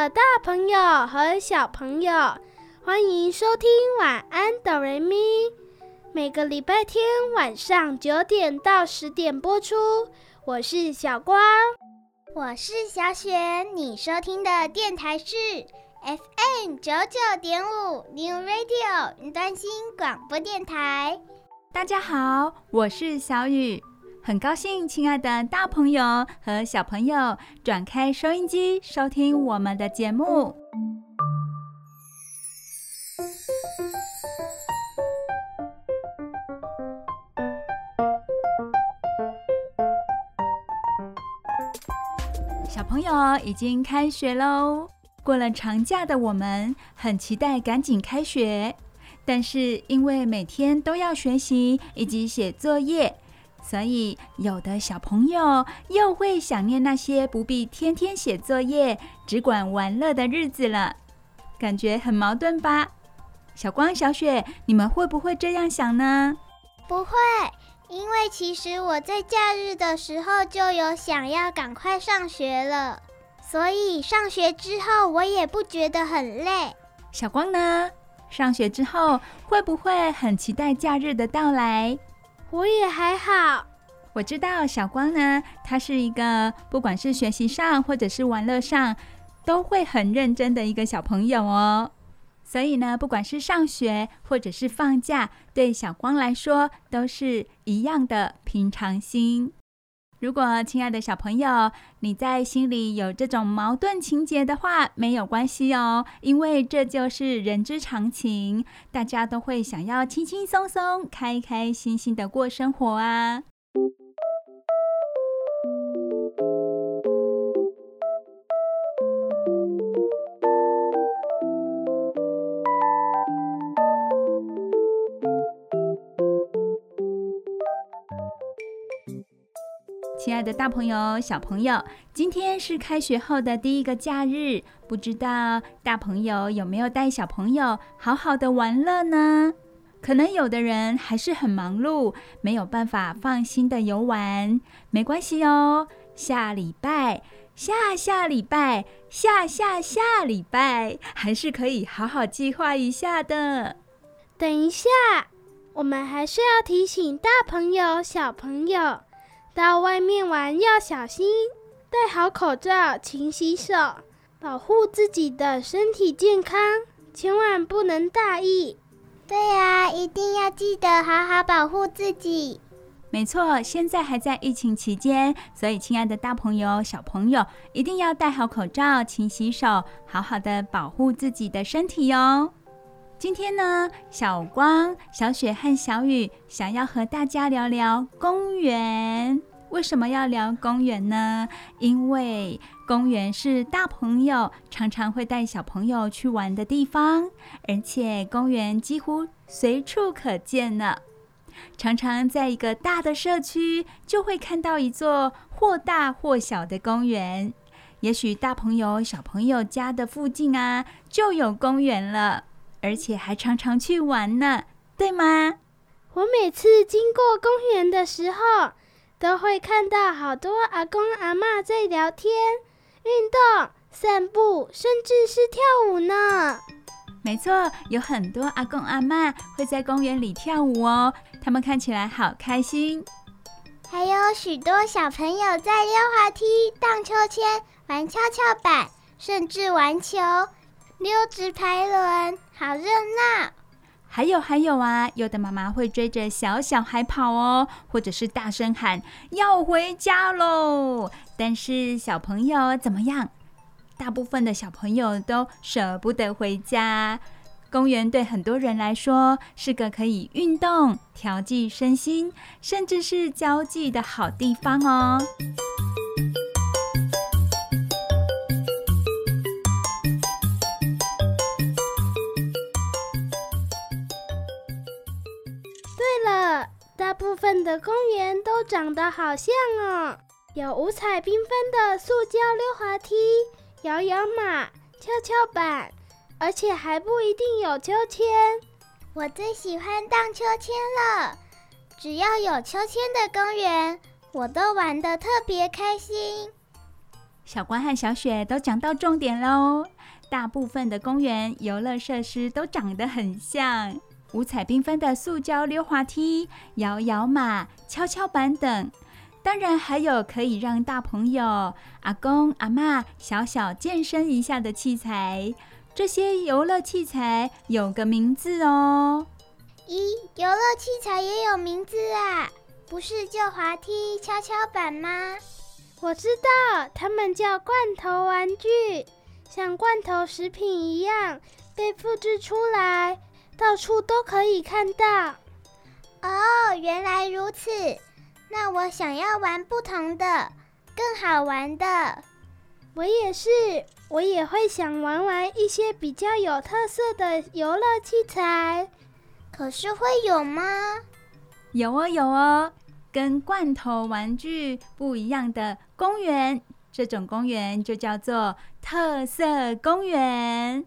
的大朋友和小朋友，欢迎收听《晚安，哆瑞咪》。每个礼拜天晚上九点到十点播出。我是小光，我是小雪。你收听的电台是 FM 九九点五 New Radio 云端新广播电台。大家好，我是小雨。很高兴，亲爱的大朋友和小朋友转开收音机收听我们的节目。小朋友已经开学喽，过了长假的我们很期待赶紧开学，但是因为每天都要学习以及写作业。所以，有的小朋友又会想念那些不必天天写作业、只管玩乐的日子了，感觉很矛盾吧？小光、小雪，你们会不会这样想呢？不会，因为其实我在假日的时候就有想要赶快上学了，所以上学之后我也不觉得很累。小光呢？上学之后会不会很期待假日的到来？我也还好，我知道小光呢，他是一个不管是学习上或者是玩乐上，都会很认真的一个小朋友哦。所以呢，不管是上学或者是放假，对小光来说都是一样的平常心。如果亲爱的小朋友，你在心里有这种矛盾情节的话，没有关系哦，因为这就是人之常情，大家都会想要轻轻松松、开开心心的过生活啊。亲爱的大朋友、小朋友，今天是开学后的第一个假日，不知道大朋友有没有带小朋友好好的玩乐呢？可能有的人还是很忙碌，没有办法放心的游玩。没关系哦，下礼拜、下下礼拜、下下下礼拜，还是可以好好计划一下的。等一下，我们还是要提醒大朋友、小朋友。到外面玩要小心，戴好口罩，勤洗手，保护自己的身体健康，千万不能大意。对呀，一定要记得好好保护自己。没错，现在还在疫情期间，所以亲爱的大朋友、小朋友一定要戴好口罩，勤洗手，好好的保护自己的身体哟。今天呢，小光、小雪和小雨想要和大家聊聊公园。为什么要聊公园呢？因为公园是大朋友常常会带小朋友去玩的地方，而且公园几乎随处可见呢。常常在一个大的社区，就会看到一座或大或小的公园。也许大朋友、小朋友家的附近啊，就有公园了。而且还常常去玩呢，对吗？我每次经过公园的时候，都会看到好多阿公阿嬷在聊天、运动、散步，甚至是跳舞呢。没错，有很多阿公阿嬷会在公园里跳舞哦，他们看起来好开心。还有许多小朋友在溜滑梯、荡秋千、玩跷跷板，甚至玩球。溜直排轮，好热闹！还有还有啊，有的妈妈会追着小小孩跑哦，或者是大声喊要回家喽。但是小朋友怎么样？大部分的小朋友都舍不得回家。公园对很多人来说是个可以运动、调剂身心，甚至是交际的好地方哦。部分的公园都长得好像哦，有五彩缤纷的塑胶溜滑梯、摇摇马、跷跷板，而且还不一定有秋千。我最喜欢荡秋千了，只要有秋千的公园，我都玩得特别开心。小光和小雪都讲到重点喽，大部分的公园游乐设施都长得很像，五彩缤纷的塑胶溜滑梯、摇摇马、跷跷板等，当然还有可以让大朋友、阿公、阿嬷小小健身一下的器材。这些游乐器材有个名字哦。咦，游乐器材也有名字啊？不是叫滑梯、跷跷板吗？我知道，它们叫罐头玩具，像罐头食品一样被复制出来，到处都可以看到。哦，原来如此。那我想要玩不同的，更好玩的。我也是。我也会想玩玩一些比较有特色的游乐器材，可是会有吗？有哦，有哦，跟罐头玩具不一样的公园，这种公园就叫做特色公园。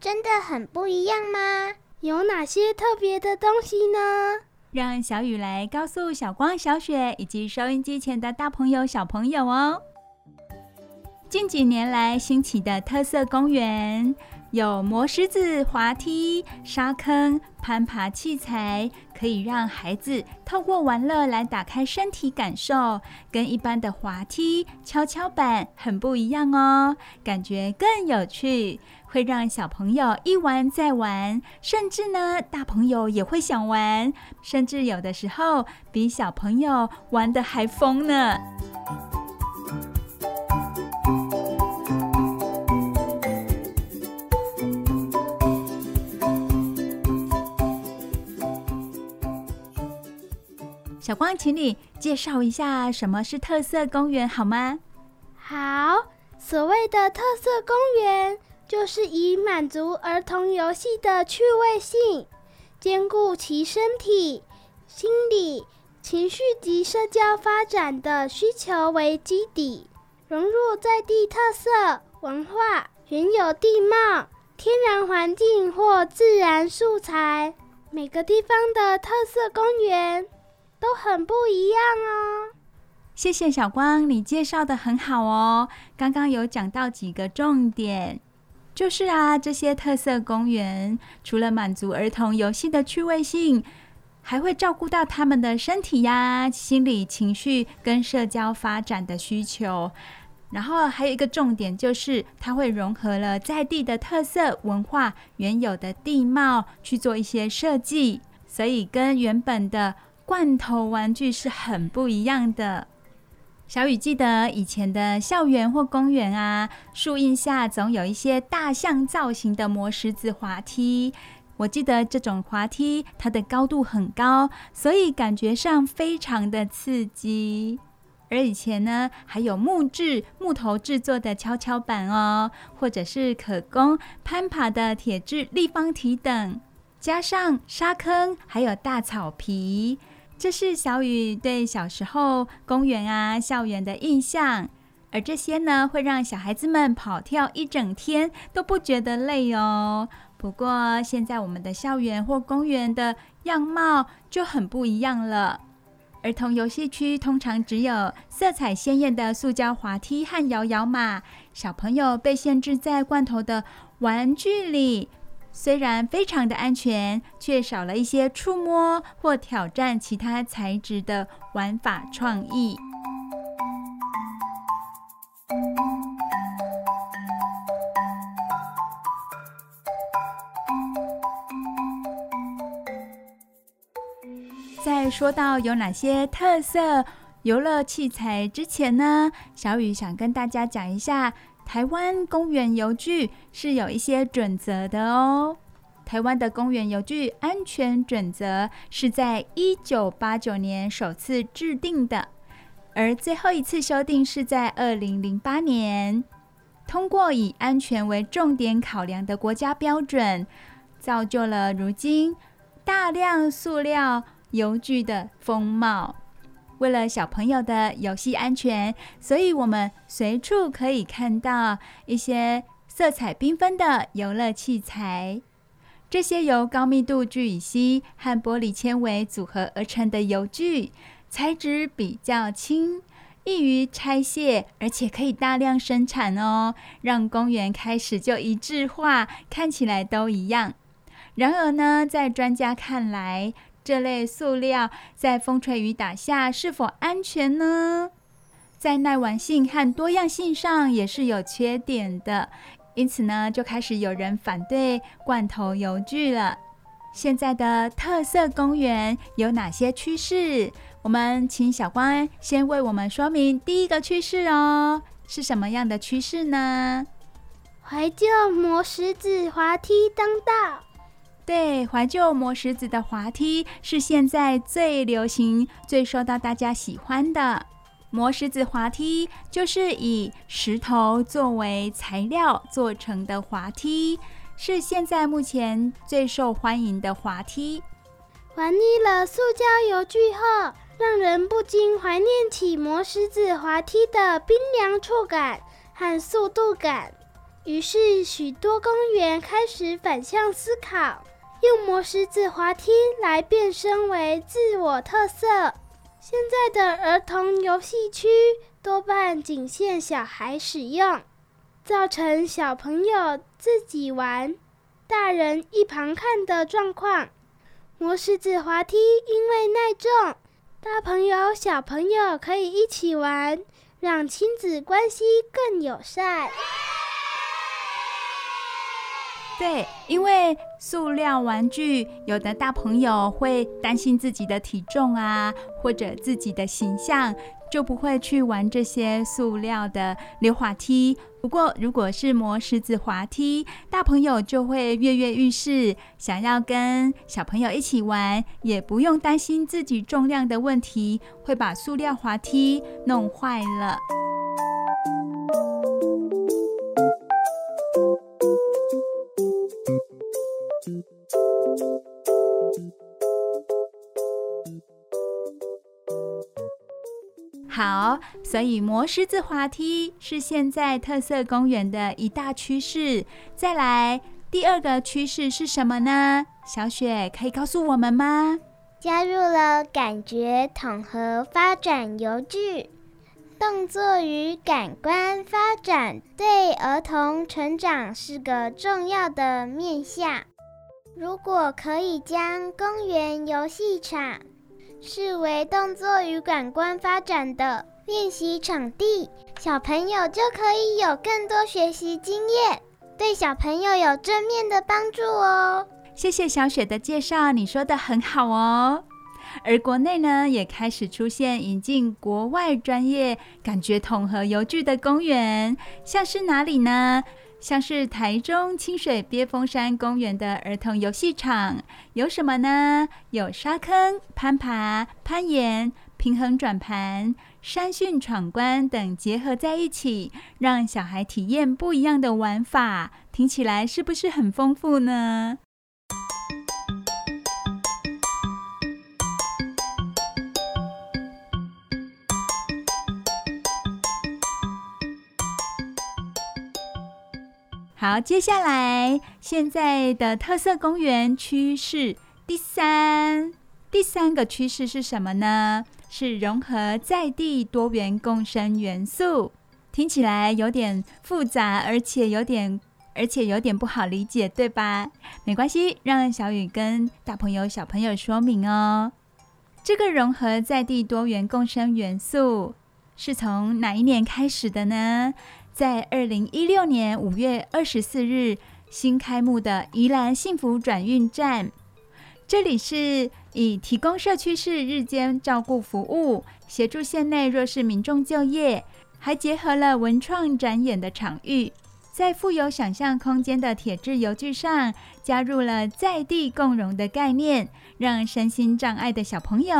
真的很不一样吗？有哪些特别的东西呢？让小雨来告诉小光、小雪以及收音机前的大朋友、小朋友哦。近几年来兴起的特色公园有磨石子滑梯、沙坑、攀爬器材，可以让孩子透过玩乐来打开身体感受，跟一般的滑梯、跷跷板很不一样哦，感觉更有趣，会让小朋友一玩再玩，甚至呢大朋友也会想玩，甚至有的时候比小朋友玩得还疯呢。小光，请你介绍一下什么是特色公园好吗？好，所谓的特色公园，就是以满足儿童游戏的趣味性，兼顾其身体、心理、情绪及社交发展的需求为基底，融入在地特色文化、原有地貌、天然环境或自然素材，每个地方的特色公园。都很不一样哦。谢谢小光，你介绍得很好哦。刚刚有讲到几个重点，就是啊，这些特色公园除了满足儿童游戏的趣味性，还会照顾到他们的身体呀、心理情绪跟社交发展的需求。然后还有一个重点，就是它会融合了在地的特色文化、原有的地貌去做一些设计，所以跟原本的。罐头玩具是很不一样的。小雨记得以前的校园或公园啊，树荫下总有一些大象造型的磨石子滑梯。我记得这种滑梯它的高度很高，所以感觉上非常的刺激。而以前呢，还有木质木头制作的跷跷板哦，或者是可供攀爬的铁质立方体等，加上沙坑，还有大草皮。这是小雨对小时候公园啊、校园的印象，而这些呢，会让小孩子们跑跳一整天都不觉得累哦。不过现在我们的校园或公园的样貌就很不一样了。儿童游戏区通常只有色彩鲜艳的塑胶滑梯和摇摇马，小朋友被限制在罐头的玩具里。虽然非常的安全，却少了一些触摸或挑战其他材质的玩法创意。在说到有哪些特色游乐器材之前呢，小雨想跟大家讲一下。台湾公园游具是有一些准则的哦。台湾的公园游具安全准则是在一九八九年首次制定的，而最后一次修订是在二零零八年。通过以安全为重点考量的国家标准，造就了如今大量塑料游具的风貌。为了小朋友的游戏安全，所以我们随处可以看到一些色彩缤纷的游乐器材。这些由高密度聚乙烯和玻璃纤维组合而成的游具，材质比较轻，易于拆卸，而且可以大量生产哦，让公园开始就一致化，看起来都一样。然而呢，在专家看来，这类塑料在风吹雨打下是否安全呢？在耐玩性和多样性上也是有缺点的。因此呢，就开始有人反对罐头游具了。现在的特色公园有哪些趋势？我们请小光先为我们说明第一个趋势哦，是什么样的趋势呢？怀旧磨石子滑梯当道。对，怀旧磨石子的滑梯是现在最流行、最受到大家喜欢的。磨石子滑梯就是以石头作为材料做成的滑梯，是现在目前最受欢迎的滑梯。玩腻了塑胶游具后，让人不禁怀念起磨石子滑梯的冰凉触感和速度感。于是，许多公园开始反向思考。用磨石子滑梯来变身为自我特色。现在的儿童游戏区多半仅限小孩使用，造成小朋友自己玩，大人一旁看的状况。磨石子滑梯因为耐重，大朋友小朋友可以一起玩，让亲子关系更友善。对，因为塑料玩具，有的大朋友会担心自己的体重啊，或者自己的形象，就不会去玩这些塑料的溜滑梯。不过，如果是磨石子滑梯，大朋友就会跃跃欲试，想要跟小朋友一起玩，也不用担心自己重量的问题，会把塑料滑梯弄坏了。所以磨石子滑梯是现在特色公园的一大趋势。再来，第二个趋势是什么呢？小雪可以告诉我们吗？加入了感觉统合发展游具，动作与感官发展对儿童成长是个重要的面向。如果可以将公园游戏场视为动作与感官发展的练习场地，小朋友就可以有更多学习经验，对小朋友有正面的帮助哦。谢谢小雪的介绍，你说的很好哦。而国内呢，也开始出现引进国外专业感觉统合游具的公园，像是哪里呢？像是台中清水鳖峰山公园的儿童游戏场，有什么呢？有沙坑、攀爬、攀岩、平衡转盘、山训闯关等结合在一起，让小孩体验不一样的玩法。听起来是不是很丰富呢？好，接下来现在的特色公园趋势第三，第三个趋势是什么呢？是融合在地多元共生元素。听起来有点复杂，而且有点，而且有点不好理解，对吧？没关系，让小雨跟大朋友、小朋友说明哦。这个融合在地多元共生元素是从哪一年开始的呢？在二零一六年五月二十四日新开幕的宜兰幸福转运站，这里是以提供社区式日间照顾服务，协助县内弱势民众就业，还结合了文创展演的场域，在富有想象空间的铁质游具上，加入了在地共融的概念，让身心障碍的小朋友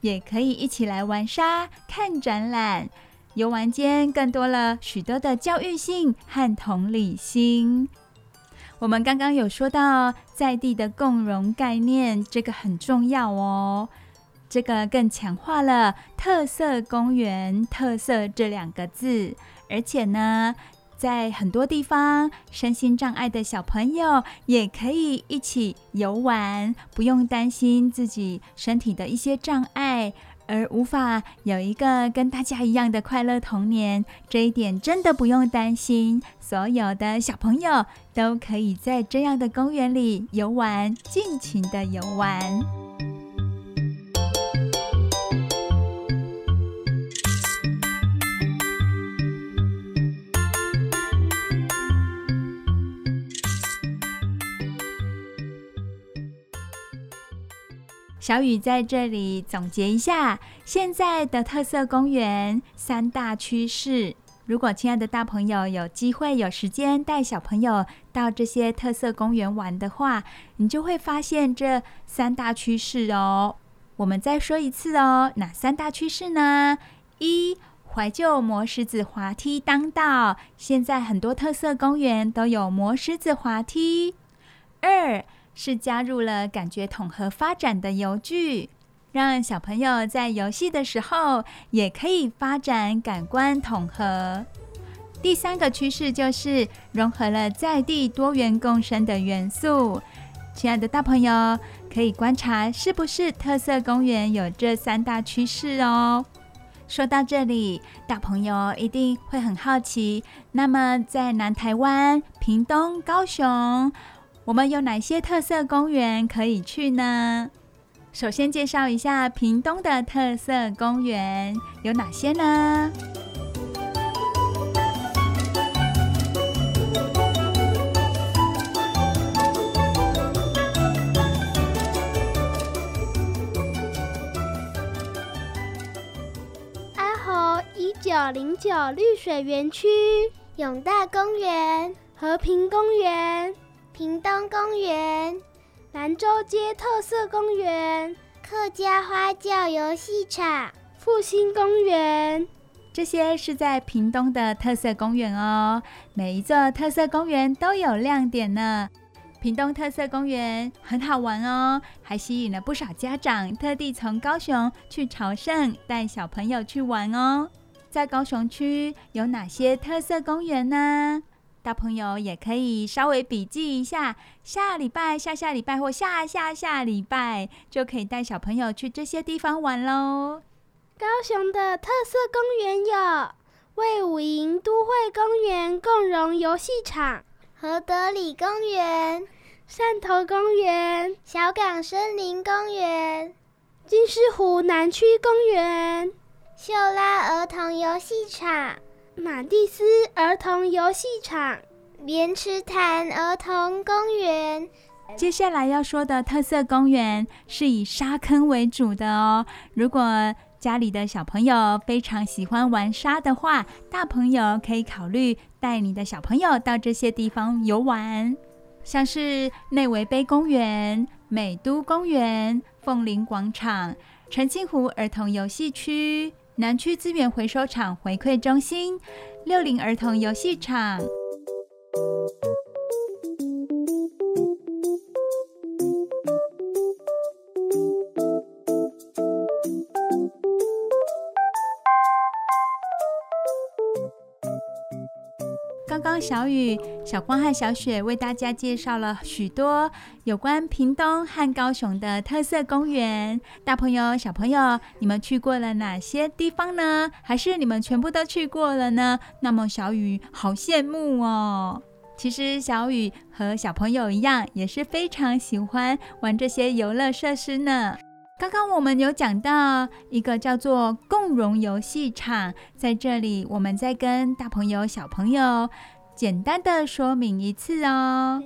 也可以一起来玩沙、看展览。游玩间更多了许多的教育性和同理心。我们刚刚有说到在地的共融概念，这个很重要哦。这个更强化了“特色公园”“特色”这两个字，而且呢，在很多地方，身心障碍的小朋友也可以一起游玩，不用担心自己身体的一些障碍，而无法有一个跟大家一样的快乐童年。这一点真的不用担心，所有的小朋友都可以在这样的公园里游玩，尽情的游玩。小雨在这里总结一下现在的特色公园三大趋势。如果亲爱的大朋友有机会有时间带小朋友到这些特色公园玩的话，你就会发现这三大趋势哦。我们再说一次哦，哪三大趋势呢？一、怀旧磨石子滑梯当道，现在很多特色公园都有磨石子滑梯。二、是加入了感觉统合发展的游具，让小朋友在游戏的时候也可以发展感官统合。第三个趋势就是融合了在地多元共生的元素。亲爱的大朋友，可以观察是不是特色公园有这三大趋势哦。说到这里，大朋友一定会很好奇，那么在南台湾、屏东、高雄，我们有哪些特色公园可以去呢？首先介绍一下屏东的特色公园有哪些呢？阿猴一九零九绿水园区、永大公园、和平公园。屏东公园、兰州街特色公园、客家花轿游戏场、复兴公园，这些是在屏东的特色公园哦。每一座特色公园都有亮点呢。屏东特色公园很好玩哦，还吸引了不少家长特地从高雄去朝圣，带小朋友去玩哦。在高雄区有哪些特色公园呢？大朋友也可以稍微笔记一下，下礼拜、下下礼拜或下下下礼拜就可以带小朋友去这些地方玩喽。高雄的特色公园有魏武营都会公园共融游戏场、和德里公园、汕头公园、小港森林公园、金狮湖南区公园、秀拉儿童游戏场。马蒂斯儿童游戏场、莲池潭儿童公园。接下来要说的特色公园是以沙坑为主的哦。如果家里的小朋友非常喜欢玩沙的话，大朋友可以考虑带你的小朋友到这些地方游玩，像是内围杯公园、美都公园、凤林广场、澄清湖儿童游戏区。南区资源回收厂回馈中心、六龄儿童游戏场。刚小雨、小光和小雪为大家介绍了许多有关屏东和高雄的特色公园。大朋友、小朋友，你们去过了哪些地方呢？还是你们全部都去过了呢？那么小雨好羡慕哦。其实小雨和小朋友一样，也是非常喜欢玩这些游乐设施呢。刚刚我们有讲到一个叫做共融游戏场，在这里我们再跟大朋友、小朋友简单的说明一次哦。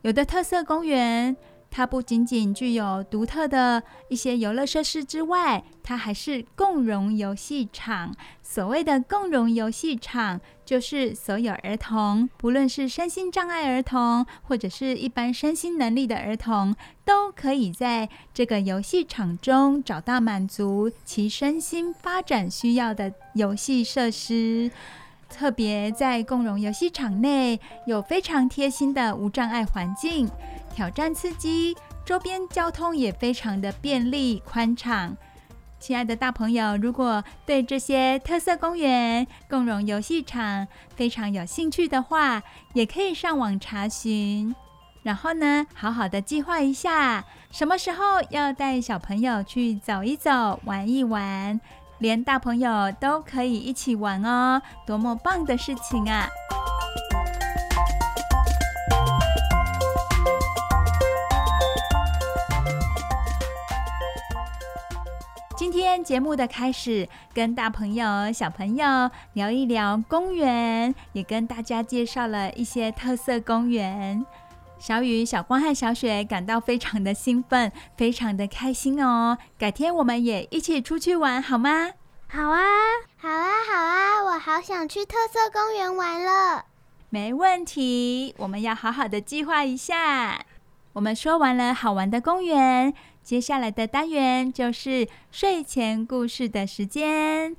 有的特色公园，它不仅仅具有独特的一些游乐设施之外，它还是共融游戏场。所谓的共融游戏场，就是所有儿童，不论是身心障碍儿童，或者是一般身心能力的儿童，都可以在这个游戏场中找到满足其身心发展需要的游戏设施。特别在共融游戏场内，有非常贴心的无障碍环境。挑战刺激，周边交通也非常的便利宽敞。亲爱的大朋友，如果对这些特色公园、共融游戏场非常有兴趣的话，也可以上网查询，然后呢，好好的计划一下，什么时候要带小朋友去走一走、玩一玩，连大朋友都可以一起玩哦，多么棒的事情啊！今天节目的开始，跟大朋友、小朋友聊一聊公园，也跟大家介绍了一些特色公园。小雨、小光和小雪感到非常的兴奋，非常的开心哦。改天我们也一起出去玩，好吗？好啊，好啊，好啊！我好想去特色公园玩了。没问题，我们要好好的计划一下。我们说完了好玩的公园。接下来的单元就是睡前故事的时间。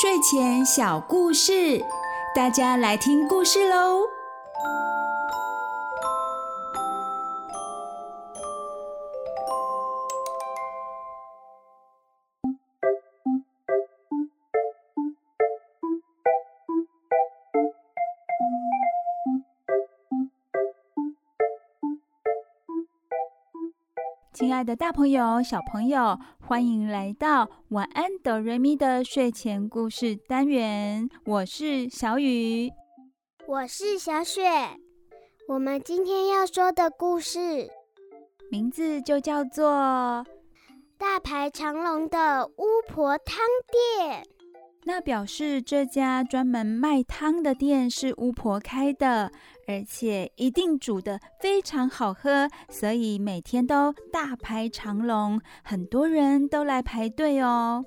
睡前小故事，大家来听故事喽。亲爱的大朋友、小朋友，欢迎来到晚安哆瑞咪的睡前故事单元。我是小雨，我是小雪。我们今天要说的故事名字就叫做《大排长龙的巫婆汤店》。那表示这家专门卖汤的店是巫婆开的，而且一定煮得非常好喝，所以每天都大排长龙，很多人都来排队哦。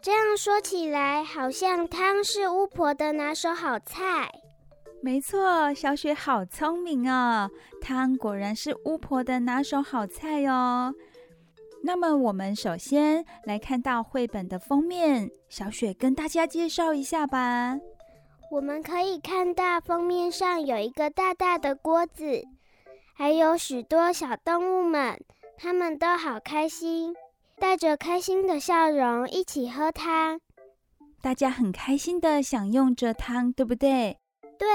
这样说起来，好像汤是巫婆的拿手好菜。没错，小雪好聪明哦，汤果然是巫婆的拿手好菜哦。那么，我们首先来看到绘本的封面，小雪跟大家介绍一下吧。我们可以看到封面上有一个大大的锅子，还有许多小动物们，他们都好开心，带着开心的笑容一起喝汤。大家很开心的享用着汤，对不对？对，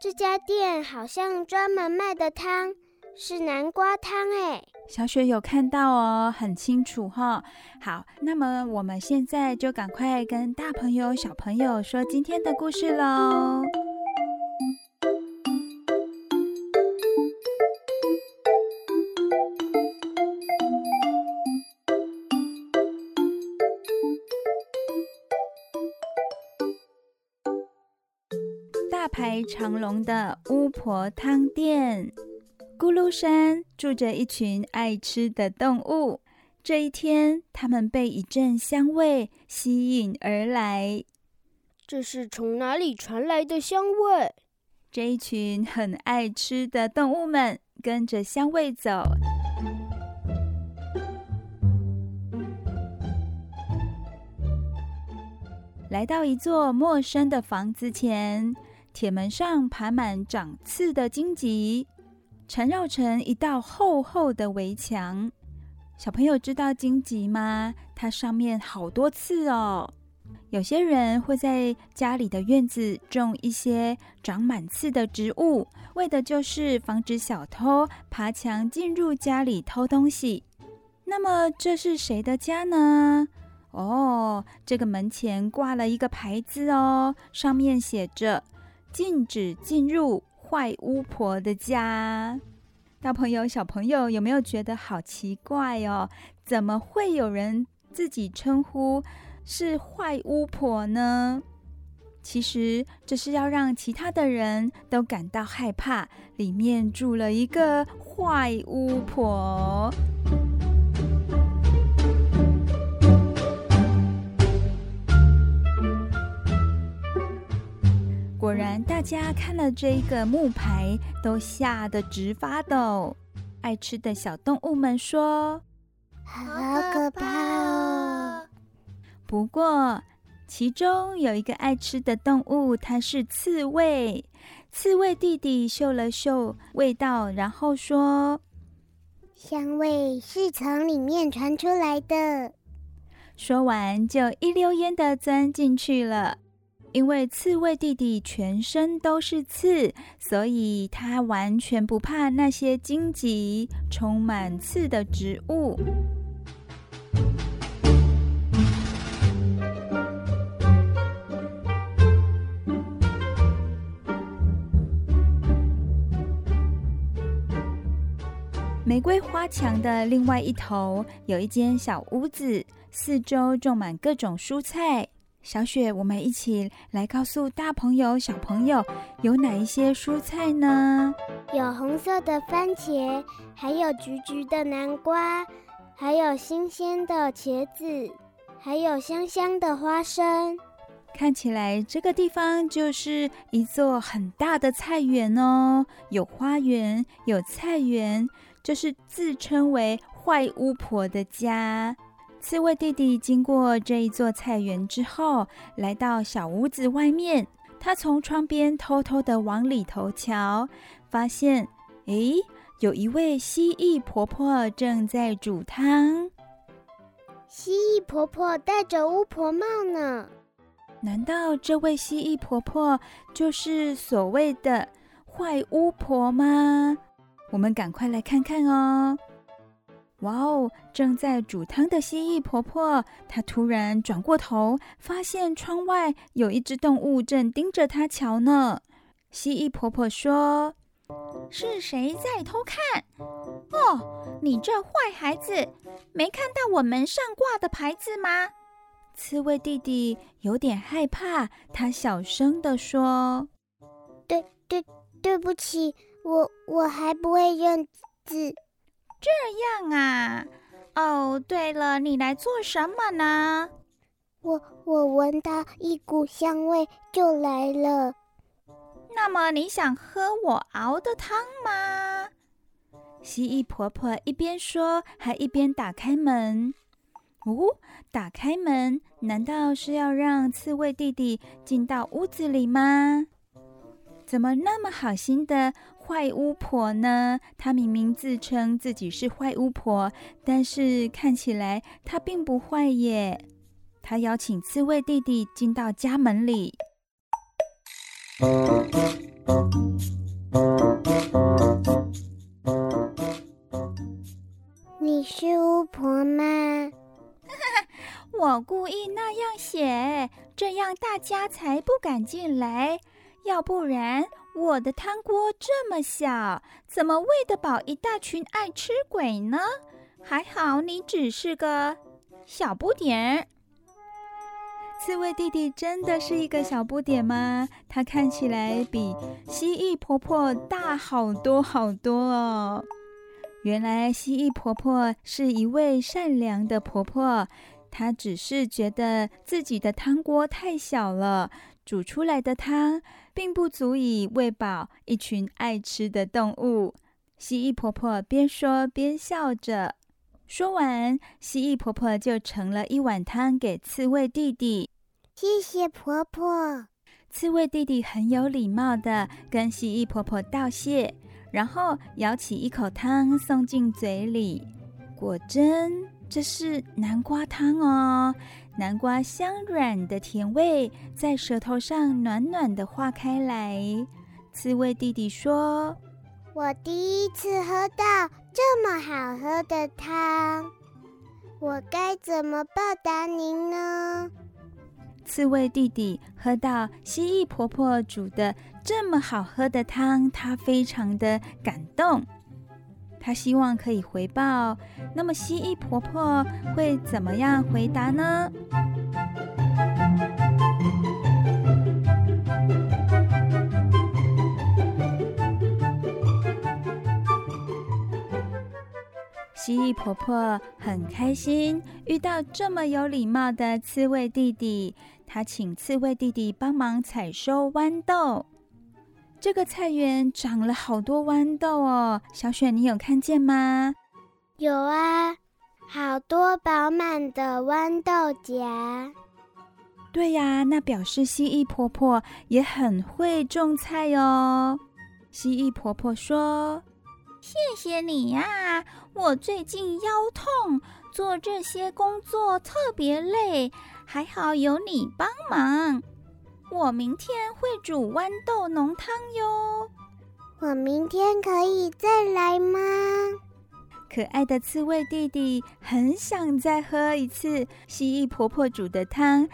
这家店好像专门卖的汤是南瓜汤诶。小雪有看到哦，很清楚哈。好，那么我们现在就赶快跟大朋友、小朋友说今天的故事喽。大排长龙的巫婆汤店。咕噜山住着一群爱吃的动物。这一天，他们被一阵香味吸引而来。这是从哪里传来的香味？这一群很爱吃的动物们跟着香味走，来到一座陌生的房子前，铁门上爬满长刺的荆棘。缠绕成一道厚厚的围墙。小朋友知道荆棘吗？它上面好多刺哦。有些人会在家里的院子种一些长满刺的植物，为的就是防止小偷爬墙进入家里偷东西。那么这是谁的家呢？哦，这个门前挂了一个牌子哦，上面写着“禁止进入”。坏巫婆的家，大朋友、小朋友有没有觉得好奇怪哦？怎么会有人自己称呼是坏巫婆呢？其实这是要让其他的人都感到害怕，里面住了一个坏巫婆。果然，大家看了这一个木牌，都吓得直发抖。爱吃的小动物们说：“好可怕哦！”不过，其中有一个爱吃的动物，它是刺猬。刺猬弟弟嗅了嗅味道，然后说：“香味是从里面传出来的。”说完，就一溜烟的钻进去了。因为刺猬弟弟全身都是刺，所以他完全不怕那些荆棘、充满刺的植物。玫瑰花墙的另外一头有一间小屋子，四周种满各种蔬菜。小雪，我们一起来告诉大朋友、小朋友，有哪一些蔬菜呢？有红色的番茄，还有橘橘的南瓜，还有新鲜的茄子，还有香香的花生。看起来这个地方就是一座很大的菜园哦，有花园，有菜园，这是自称为坏巫婆的家。刺猬弟弟经过这一座菜园之后，来到小屋子外面。他从窗边偷偷的往里头瞧，发现，诶，有一位蜥蜴婆婆正在煮汤。蜥蜴婆婆戴着巫婆帽呢。难道这位蜥蜴婆婆就是所谓的坏巫婆吗？我们赶快来看看哦。哇哦！正在煮汤的蜥蜴婆婆，她突然转过头，发现窗外有一只动物正盯着她瞧呢。蜥蜴婆婆说：“是谁在偷看？哦，你这坏孩子，没看到我门上挂的牌子吗？”刺猬弟弟有点害怕，他小声地说：“对对，对不起，我我还不会认字。”这样啊，哦，对了，你来做什么呢？我我闻到一股香味就来了。那么你想喝我熬的汤吗？蜥蜴婆婆一边说，还一边打开门。哦，打开门，难道是要让刺猬弟弟进到屋子里吗？怎么那么好心的？坏巫婆呢？她明明自称自己是坏巫婆，但是看起来她并不坏耶。她邀请刺猬弟弟进到家门里。你是巫婆吗？我故意那样写，这样大家才不敢进来。要不然。我的汤锅这么小，怎么喂得饱一大群爱吃鬼呢？还好你只是个小不点儿。刺猬弟弟真的是一个小不点吗？他看起来比蜥蜴婆婆大好多好多哦。原来蜥蜴婆婆是一位善良的婆婆，她只是觉得自己的汤锅太小了。煮出来的汤并不足以喂饱一群爱吃的动物。蜥蜴婆婆边说边笑着。说完，蜥蜴婆婆就盛了一碗汤给刺猬弟弟。谢谢婆婆。刺猬弟弟很有礼貌的跟蜥蜴婆婆道谢，然后舀起一口汤送进嘴里。果真，这是南瓜汤哦。南瓜香软的甜味在舌头上暖暖的化开来。刺猬弟弟说：“我第一次喝到这么好喝的汤，我该怎么报答您呢？”刺猬弟弟喝到蜥蜴婆婆煮的这么好喝的汤，他非常的感动。他希望可以回报，那么蜥蜴婆婆会怎么样回答呢？蜥蜴婆婆很开心遇到这么有礼貌的刺猬弟弟，她请刺猬弟弟帮忙采收豌豆。这个菜园长了好多豌豆哦，小雪，你有看见吗？有啊，好多饱满的豌豆荚。对呀，那表示蜥蜴婆婆也很会种菜哦。蜥蜴婆婆说：“谢谢你呀，我最近腰痛，做这些工作特别累，还好有你帮忙。我明天会煮豌豆浓汤哟。我明天可以再来吗？”可爱的刺猬弟弟很想再喝一次蜥蜴婆婆煮的汤。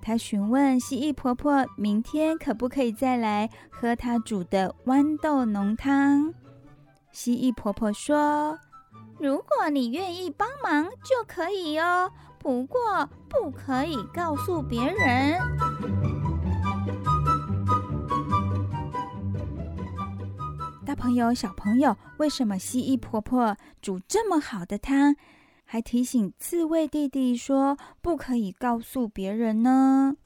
他询问蜥蜴婆婆：“明天可不可以再来喝她煮的豌豆浓汤？”蜥蜴婆婆说：“如果你愿意帮忙，就可以哦。不过不可以告诉别人。”朋友、小朋友，为什么蜥蜴婆婆煮这么好的汤？还提醒刺猬弟弟说不可以告诉别人呢，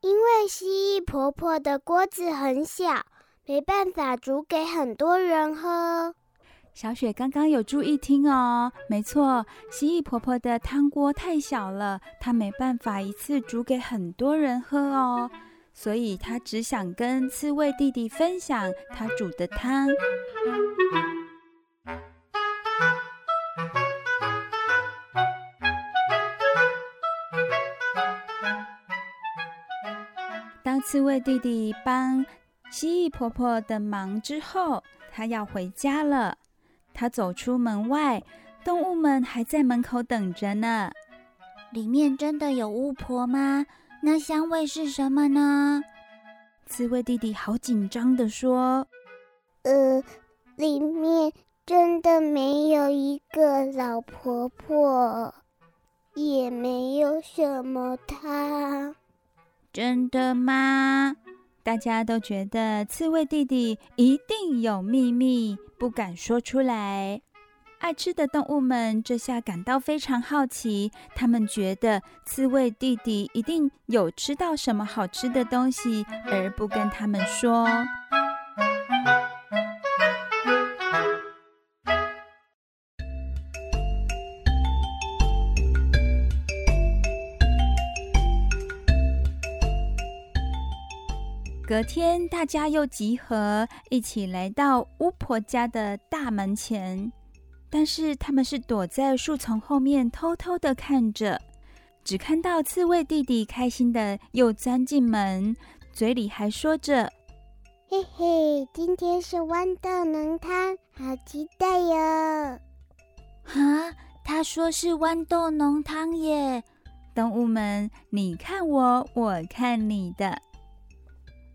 因为蜥蜴婆婆的锅子很小，没办法煮给很多人喝。小雪刚刚有注意听哦，没错，蜥蜴婆婆的汤锅太小了，她没办法一次煮给很多人喝哦，所以她只想跟刺猬弟弟分享她煮的汤。当刺猬弟弟帮蜥蜴婆婆的忙之后，他要回家了。他走出门外，动物们还在门口等着呢。里面真的有巫婆吗？那香味是什么呢？刺猬弟弟好紧张的说：“呃，里面真的没有一个老婆婆，也没有什么汤。”真的吗？大家都觉得刺猬弟弟一定有秘密，不敢说出来。爱吃的动物们这下感到非常好奇，他们觉得刺猬弟弟一定有吃到什么好吃的东西，而不跟他们说。隔天，大家又集合，一起来到巫婆家的大门前。但是他们是躲在树丛后面，偷偷的看着，只看到刺猬弟弟开心的又钻进门，嘴里还说着：“嘿嘿，今天是豌豆浓汤，好期待哟！”哈，他说是豌豆浓汤耶！动物们，你看我，我看你的。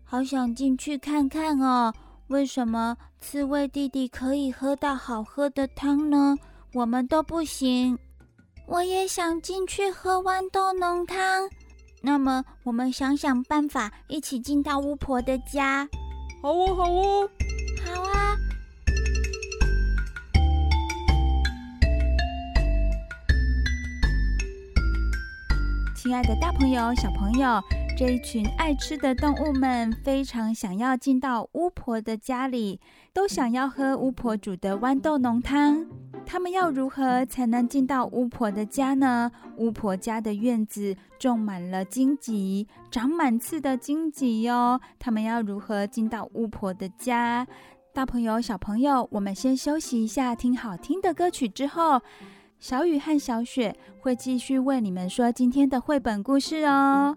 好想进去看看哦！为什么刺猬弟弟可以喝到好喝的汤呢？我们都不行。我也想进去喝豌豆浓汤。那么，我们想想办法，一起进到巫婆的家。好哦，好哦，好啊！亲爱的大朋友、小朋友。这一群爱吃的动物们非常想要进到巫婆的家里，都想要喝巫婆煮的豌豆浓汤。他们要如何才能进到巫婆的家呢？巫婆家的院子种满了荆棘，长满刺的荆棘哟。他们要如何进到巫婆的家？大朋友、小朋友，我们先休息一下，听好听的歌曲之后，小雨和小雪会继续为你们说今天的绘本故事哦。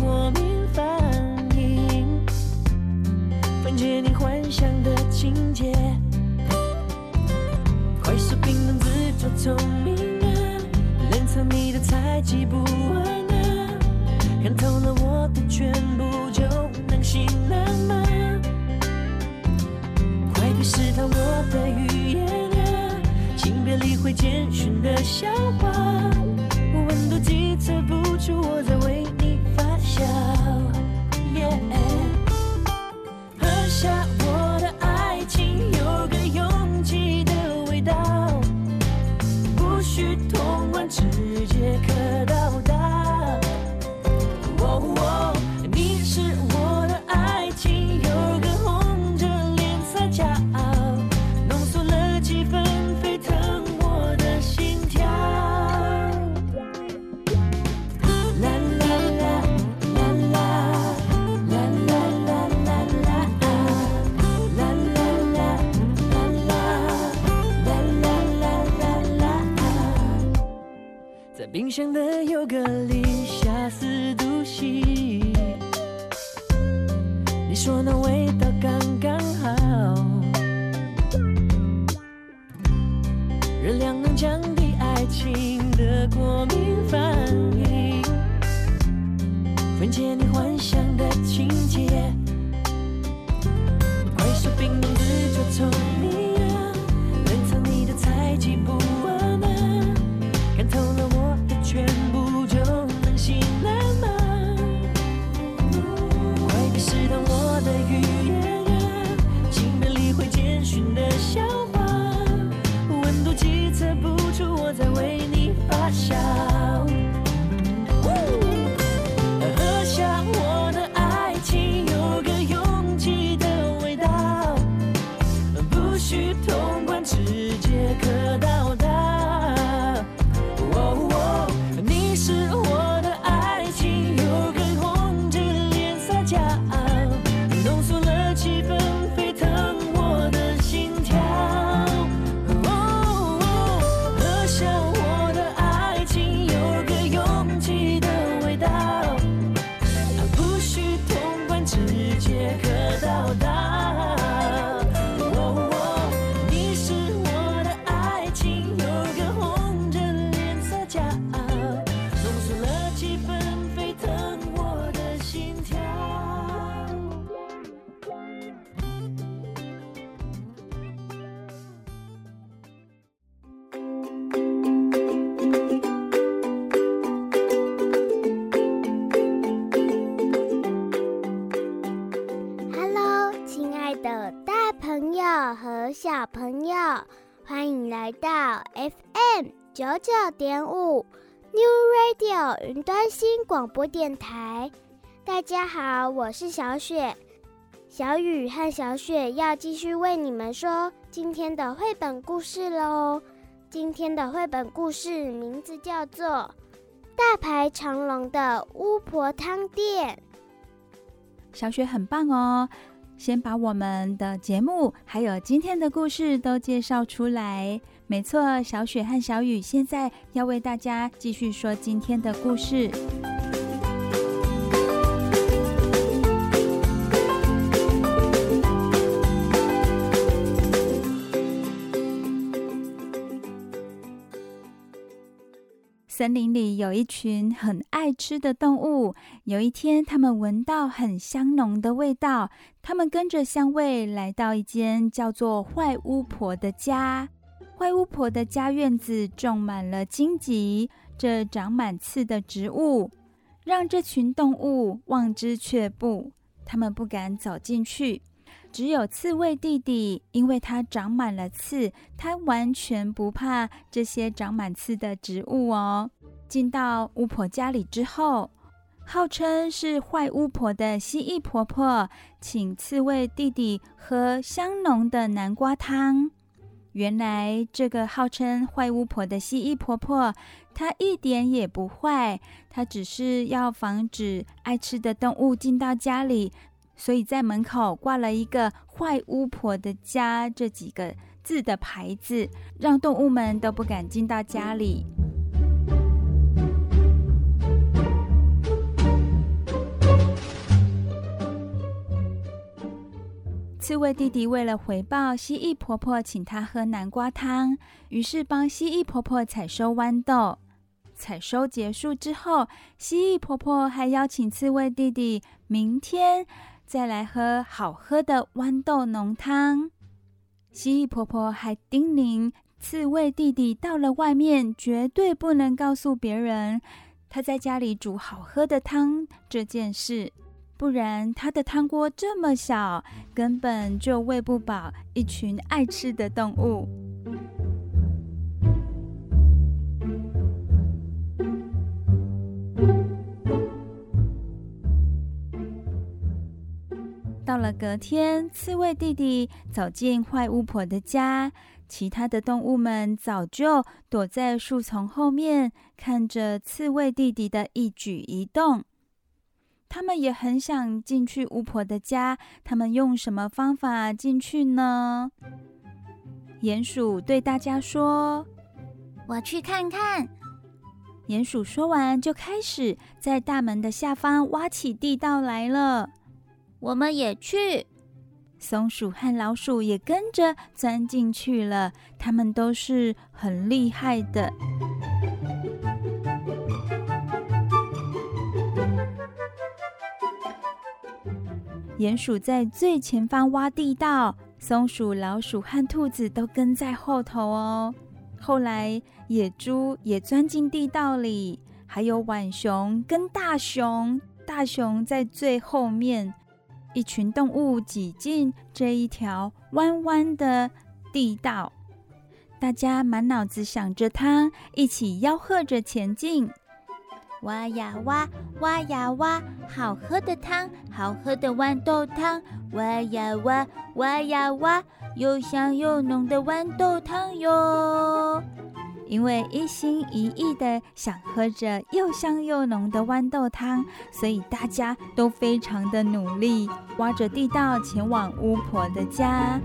过敏反应，分解你幻想的情节，快说冰冻自作聪明啊，冷藏你的猜忌不安啊，看透了我的全部就能行了吗？快别试探我的语言啊，请别理会简讯的笑话，温度计测不出我在为。想的优格里下四度 C，你说那味道刚刚好，热量能降低爱情的过敏。九九点五 New Radio 云端新广播电台。大家好，我是小雪。小雨和小雪要继续为你们说今天的绘本故事喽。今天的绘本故事名字叫做《大排长龙的巫婆汤店》。小雪很棒哦！先把我们的节目还有今天的故事都介绍出来。没错，小雪和小雨现在要为大家继续说今天的故事。森林里有一群很爱吃的动物。有一天，他们闻到很香浓的味道，他们跟着香味来到一间叫做坏巫婆的家。坏巫婆的家院子种满了荆棘，这长满刺的植物让这群动物望之却步，他们不敢走进去。只有刺猬弟弟，因为他长满了刺，他完全不怕这些长满刺的植物哦。进到巫婆家里之后，号称是坏巫婆的蜥蜴婆婆，请刺猬弟弟喝香浓的南瓜汤。原来这个号称坏巫婆的蜥蜴婆婆，她一点也不坏，她只是要防止爱吃的动物进到家里。所以在门口挂了一个“坏巫婆的家”这几个字的牌子，让动物们都不敢进到家里。刺猬弟弟为了回报蜥蜴婆婆，请他喝南瓜汤，于是帮蜥蜴婆婆采收豌豆。采收结束之后，蜥蜴婆婆还邀请刺猬弟弟明天。再来喝好喝的豌豆浓汤。蜥蜴婆婆还叮咛刺猬弟弟，到了外面绝对不能告诉别人他在家里煮好喝的汤这件事，不然他的汤锅这么小，根本就喂不饱一群爱吃的动物。到了隔天，刺猬弟弟走进坏巫婆的家，其他的动物们早就躲在树丛后面，看着刺猬弟弟的一举一动。他们也很想进去巫婆的家，他们用什么方法进去呢？鼹鼠对大家说：“我去看看。”鼹鼠说完，就开始在大门的下方挖起地道来了。我们也去。松鼠和老鼠也跟着钻进去了，他们都是很厉害的。鼹鼠在最前方挖地道，松鼠、老鼠和兔子都跟在后头哦。后来，野猪也钻进地道里，还有浣熊跟大熊，大熊在最后面。一群动物挤进这一条弯弯的地道，大家满脑子想着它，一起吆喝着前进。挖呀挖，挖呀挖，好喝的汤，好喝的豌豆汤。挖呀挖，挖呀挖，又香又浓的豌豆汤哟。因为一心一意的想喝着又香又浓的豌豆汤，所以大家都非常的努力，挖着地道前往巫婆的家。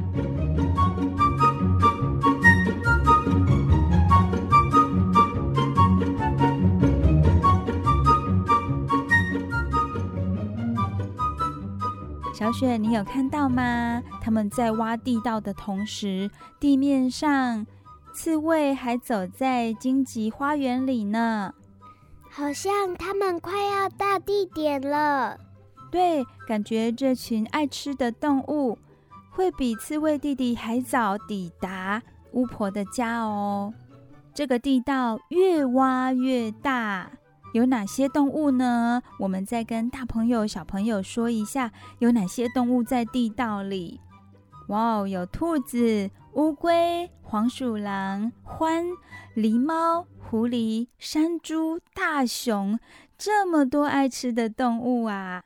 小雪，你有看到吗？他们在挖地道的同时，地面上。刺猬还走在荆棘花园里呢，好像他们快要到地点了。对，感觉这群爱吃的动物会比刺猬弟弟还早抵达巫婆的家哦。这个地道越挖越大，有哪些动物呢？我们再跟大朋友、小朋友说一下，有哪些动物在地道里。哇哦，有兔子。乌龟、黄鼠狼、獾、狸猫、狐狸、山猪、大熊，这么多爱吃的动物啊！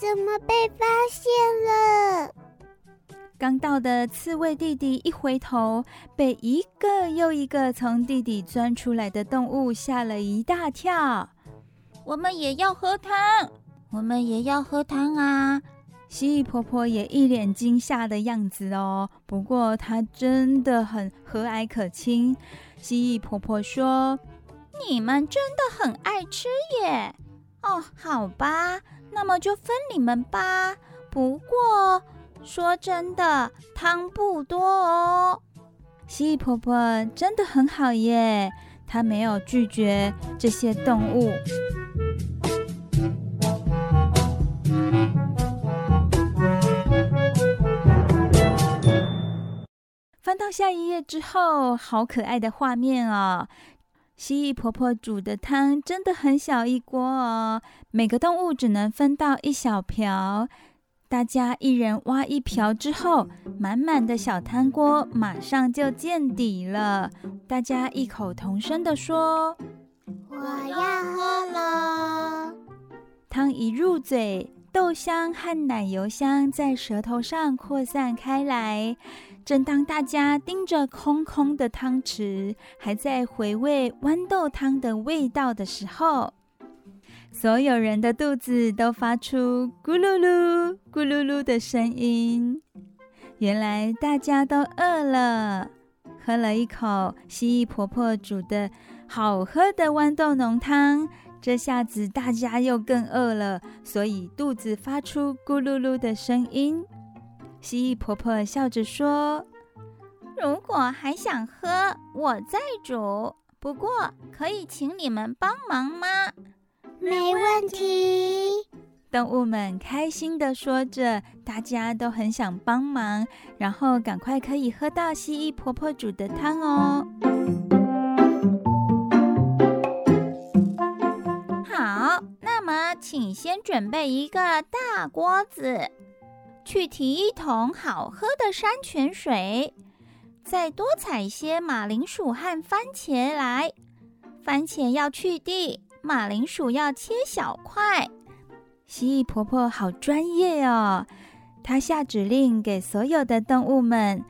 怎么被发现了？刚到的刺猬弟弟一回头，被一个又一个从地底钻出来的动物吓了一大跳。我们也要喝汤，我们也要喝汤啊！蜥蜴婆婆也一脸惊吓的样子哦。不过她真的很和蔼可亲。蜥蜴婆婆说：“你们真的很爱吃耶！哦，好吧，那么就分你们吧。不过……”说真的，汤不多哦。蜥蜴婆婆真的很好耶，她没有拒绝这些动物。翻到下一页之后，好可爱的画面哦！蜥蜴婆婆煮的汤真的很小一锅哦，每个动物只能分到一小瓢。大家一人挖一瓢之后，满满的小汤锅马上就见底了。大家异口同声地说：“我要喝了！”汤一入嘴，豆香和奶油香在舌头上扩散开来。正当大家盯着空空的汤匙，还在回味豌豆汤的味道的时候，所有人的肚子都发出咕噜噜、咕噜噜的声音。原来大家都饿了，喝了一口蜥蜴婆婆煮的好喝的豌豆浓汤，这下子大家又更饿了，所以肚子发出咕噜噜的声音。蜥蜴婆婆笑着说：“如果还想喝，我再煮。不过可以请你们帮忙吗？”没问题，动物们开心地说着，大家都很想帮忙，然后赶快可以喝到蜥蜴婆婆煮的汤哦。请先准备一个大锅子，去提一桶好喝的山泉水，再多采些马铃薯和番茄来，番茄要去蒂。马铃薯要切小块。蜥蜴婆婆好专业哦，她下指令给所有的动物们，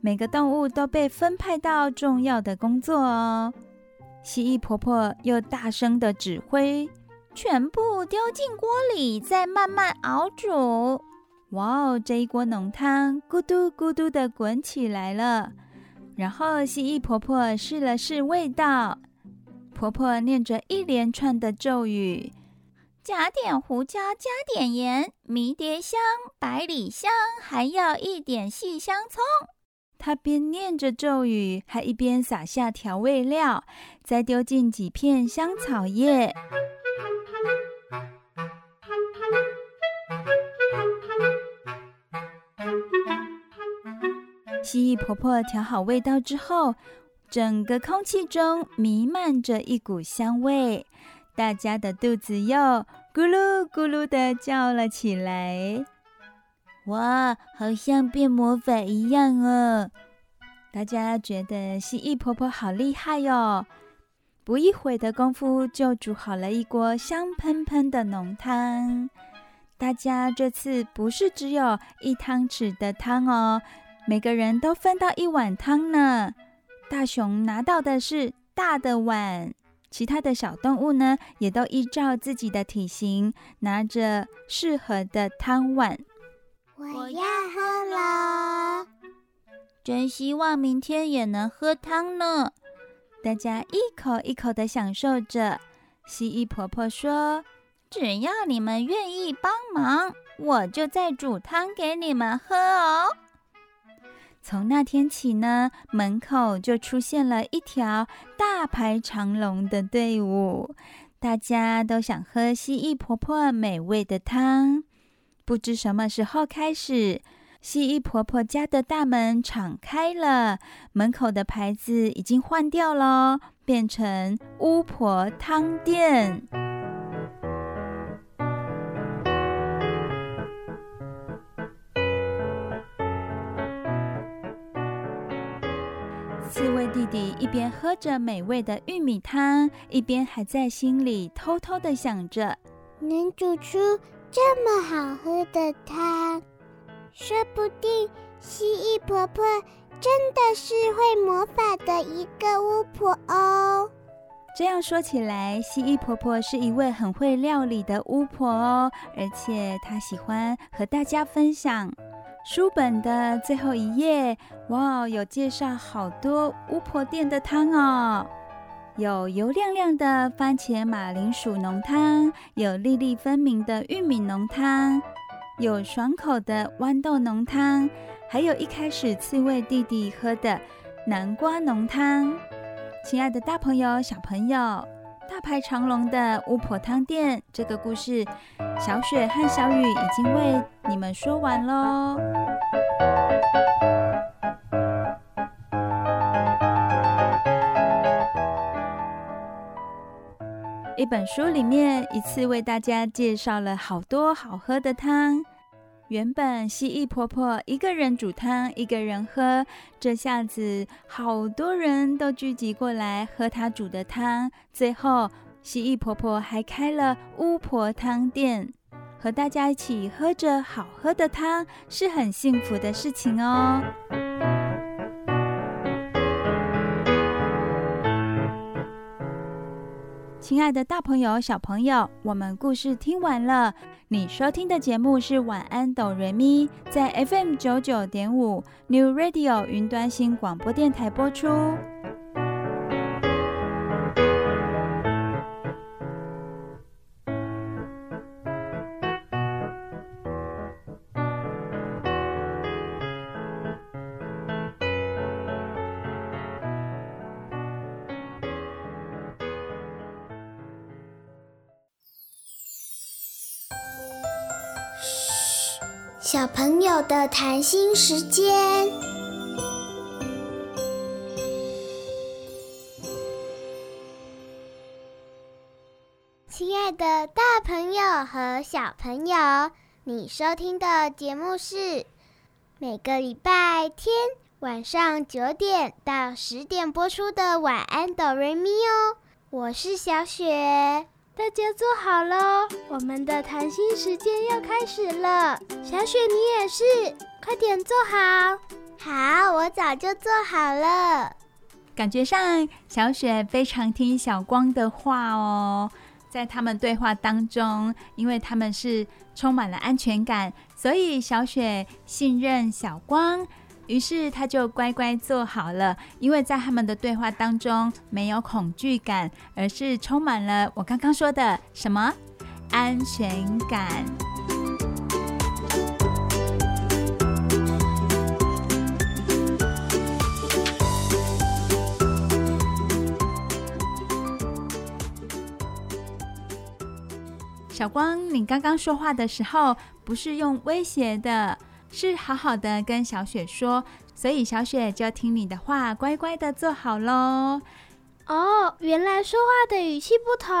每个动物都被分派到重要的工作哦。蜥蜴婆婆又大声的指挥：全部丢进锅里，再慢慢熬煮。哇哦，这一锅浓汤咕嘟咕嘟的滚起来了。然后蜥蜴婆婆试了试味道，婆婆念着一连串的咒语：加点胡椒，加点盐，迷迭香、百里香，还要一点细香葱。她边念着咒语，还一边撒下调味料，再丢进几片香草叶。蜥蜴婆婆调好味道之后，整个空气中弥漫着一股香味，大家的肚子又咕噜咕噜地叫了起来。哇，好像变魔法一样哦！大家觉得蜥蜴婆婆好厉害哟！不一会的功夫，就煮好了一锅香喷喷的浓汤。大家这次不是只有一汤匙的汤哦。每个人都分到一碗汤呢。大熊拿到的是大的碗，其他的小动物呢，也都依照自己的体型拿着适合的汤碗。我要喝了，真希望明天也能喝汤呢。大家一口一口的享受着。蜥蜴婆婆说：“只要你们愿意帮忙，我就再煮汤给你们喝哦。”从那天起呢，门口就出现了一条大排长龙的队伍，大家都想喝蜥蜴婆婆美味的汤。不知什么时候开始，蜥蜴婆婆家的大门敞开了，门口的牌子已经换掉了，变成巫婆汤店。刺猬弟弟一边喝着美味的玉米汤，一边还在心里偷偷的想着：能煮出这么好喝的汤，说不定蜥蜴婆婆真的是会魔法的一个巫婆哦。这样说起来，蜥蜴婆婆是一位很会料理的巫婆哦，而且她喜欢和大家分享。书本的最后一页，哇，有介绍好多巫婆店的汤哦，有油亮亮的番茄马铃薯浓汤，有粒粒分明的玉米浓汤，有爽口的豌豆浓汤，还有一开始刺猬弟弟喝的南瓜浓汤。亲爱的大朋友、小朋友。大排长龙的巫婆汤店，这个故事，小雪和小雨已经为你们说完喽。一本书里面一次为大家介绍了好多好喝的汤。原本蜥蜴婆婆一个人煮汤，一个人喝，这下子好多人都聚集过来喝她煮的汤。最后，蜥蜴婆婆还开了巫婆汤店，和大家一起喝着好喝的汤，是很幸福的事情哦。亲爱的大朋友、小朋友，我们故事听完了。你收听的节目是《晚安，哆瑞咪》，在 FM 九九点五 New Radio 云端新广播电台播出。小朋友的谈心时间，亲爱的大朋友和小朋友，你收听的节目是每个礼拜天晚上九点到十点播出的《晚安，哆瑞咪》哦，我是小雪。大家坐好喽，我们的谈心时间要开始了。小雪，你也是，快点坐好。好，我早就坐好了。感觉上，小雪非常听小光的话哦。在他们对话当中，因为他们是充满了安全感，所以小雪信任小光，于是他就乖乖坐好了。因为在他们的对话当中没有恐惧感，而是充满了我刚刚说的什么安全感。小光，你刚刚说话的时候不是用威胁的，是好好的跟小雪说，所以小雪就听你的话，乖乖的坐好喽。哦，原来说话的语气不同，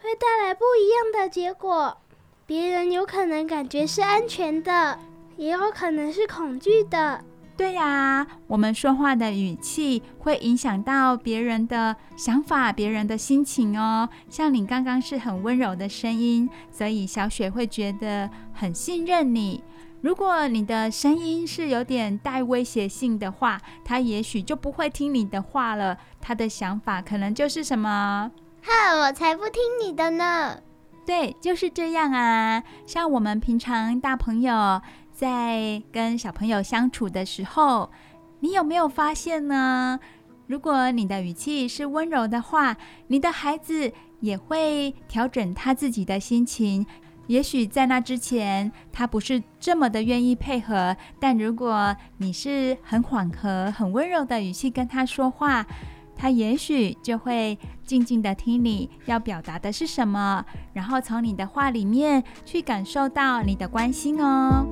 会带来不一样的结果。别人有可能感觉是安全的，也有可能是恐惧的。对呀，我们说话的语气会影响到别人的想法、别人的心情哦。像你刚刚是很温柔的声音，所以小雪会觉得很信任你。如果你的声音是有点带威胁性的话，他也许就不会听你的话了。他的想法可能就是什么？哼，我才不听你的呢！对，就是这样啊。像我们平常大朋友。在跟小朋友相处的时候，你有没有发现呢？如果你的语气是温柔的话，你的孩子也会调整他自己的心情。也许在那之前，他不是这么的愿意配合，但如果你是很缓和、很温柔的语气跟他说话，他也许就会静静的听你要表达的是什么，然后从你的话里面去感受到你的关心哦。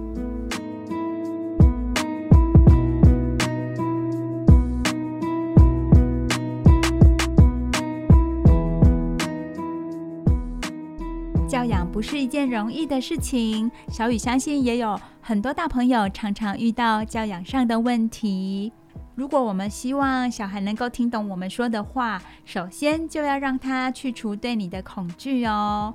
不是一件容易的事情，小雨相信也有很多大朋友常常遇到教养上的问题。如果我们希望小孩能够听懂我们说的话，首先就要让他去除对你的恐惧哦。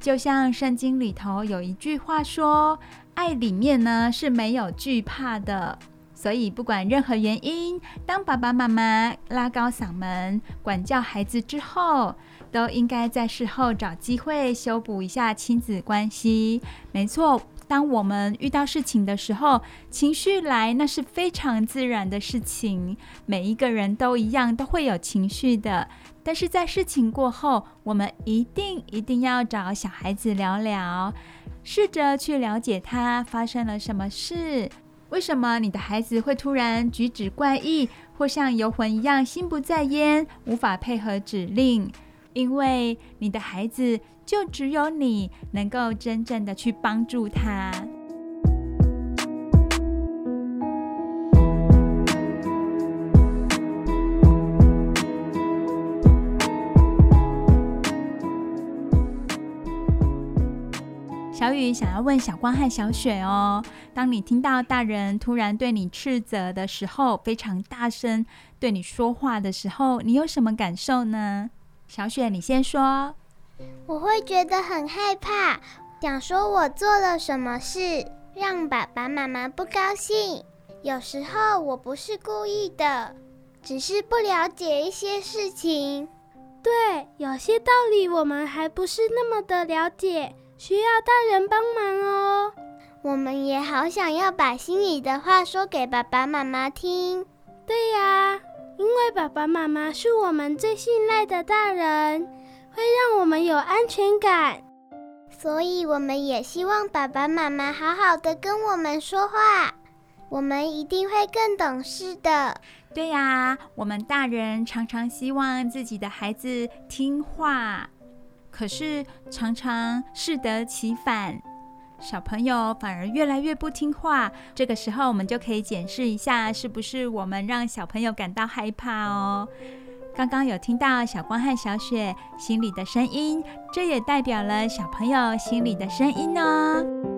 就像圣经里头有一句话说：“爱里面呢是没有惧怕的。”所以不管任何原因，当爸爸妈妈拉高嗓门管教孩子之后，都应该在事后找机会修补一下亲子关系。没错，当我们遇到事情的时候，情绪来那是非常自然的事情，每一个人都一样，都会有情绪的。但是在事情过后，我们一定一定要找小孩子聊聊，试着去了解他发生了什么事，为什么你的孩子会突然举止怪异，或像游魂一样心不在焉，无法配合指令。因为你的孩子就只有你能够真正的去帮助他。小雨想要问小光和小雪哦，当你听到大人突然对你斥责的时候，非常大声对你说话的时候，你有什么感受呢？小雪，你先说。我会觉得很害怕，想说我做了什么事让爸爸妈妈不高兴。有时候我不是故意的，只是不了解一些事情。对，有些道理我们还不是那么的了解，需要大人帮忙哦。我们也好想要把心里的话说给爸爸妈妈听。对呀。因为爸爸妈妈是我们最信赖的大人，会让我们有安全感，所以我们也希望爸爸妈妈好好的跟我们说话，我们一定会更懂事的。对呀，我们大人常常希望自己的孩子听话，可是常常适得其反。小朋友反而越来越不听话，这个时候我们就可以检视一下，是不是我们让小朋友感到害怕哦。刚刚有听到小光和小雪心里的声音，这也代表了小朋友心里的声音呢。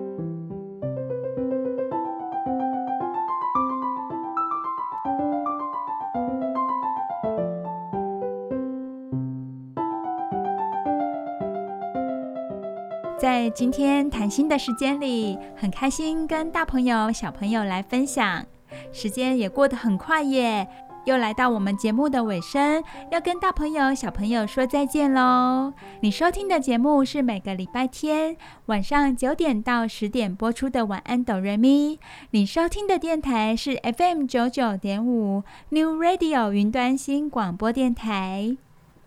在今天谈心的时间里，很开心跟大朋友、小朋友来分享。时间也过得很快耶，又来到我们节目的尾声，要跟大朋友、小朋友说再见喽。你收听的节目是每个礼拜天晚上九点到十点播出的《晚安哆瑞咪》。你收听的电台是 FM 九九点五 New Radio 云端新广播电台。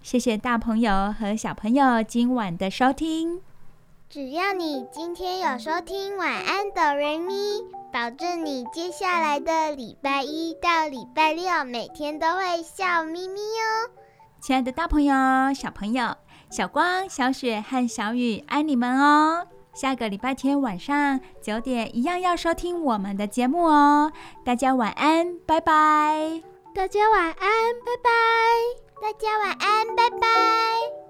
谢谢大朋友和小朋友今晚的收听。只要你今天有收听晚安哆瑞咪，保证你接下来的礼拜一到礼拜六每天都会笑眯眯哦。亲爱的大朋友、小朋友，小光、小雪和小雨爱你们哦。下个礼拜天晚上九点一样要收听我们的节目哦。大家晚安，拜拜。大家晚安，拜拜。大家晚安，拜拜。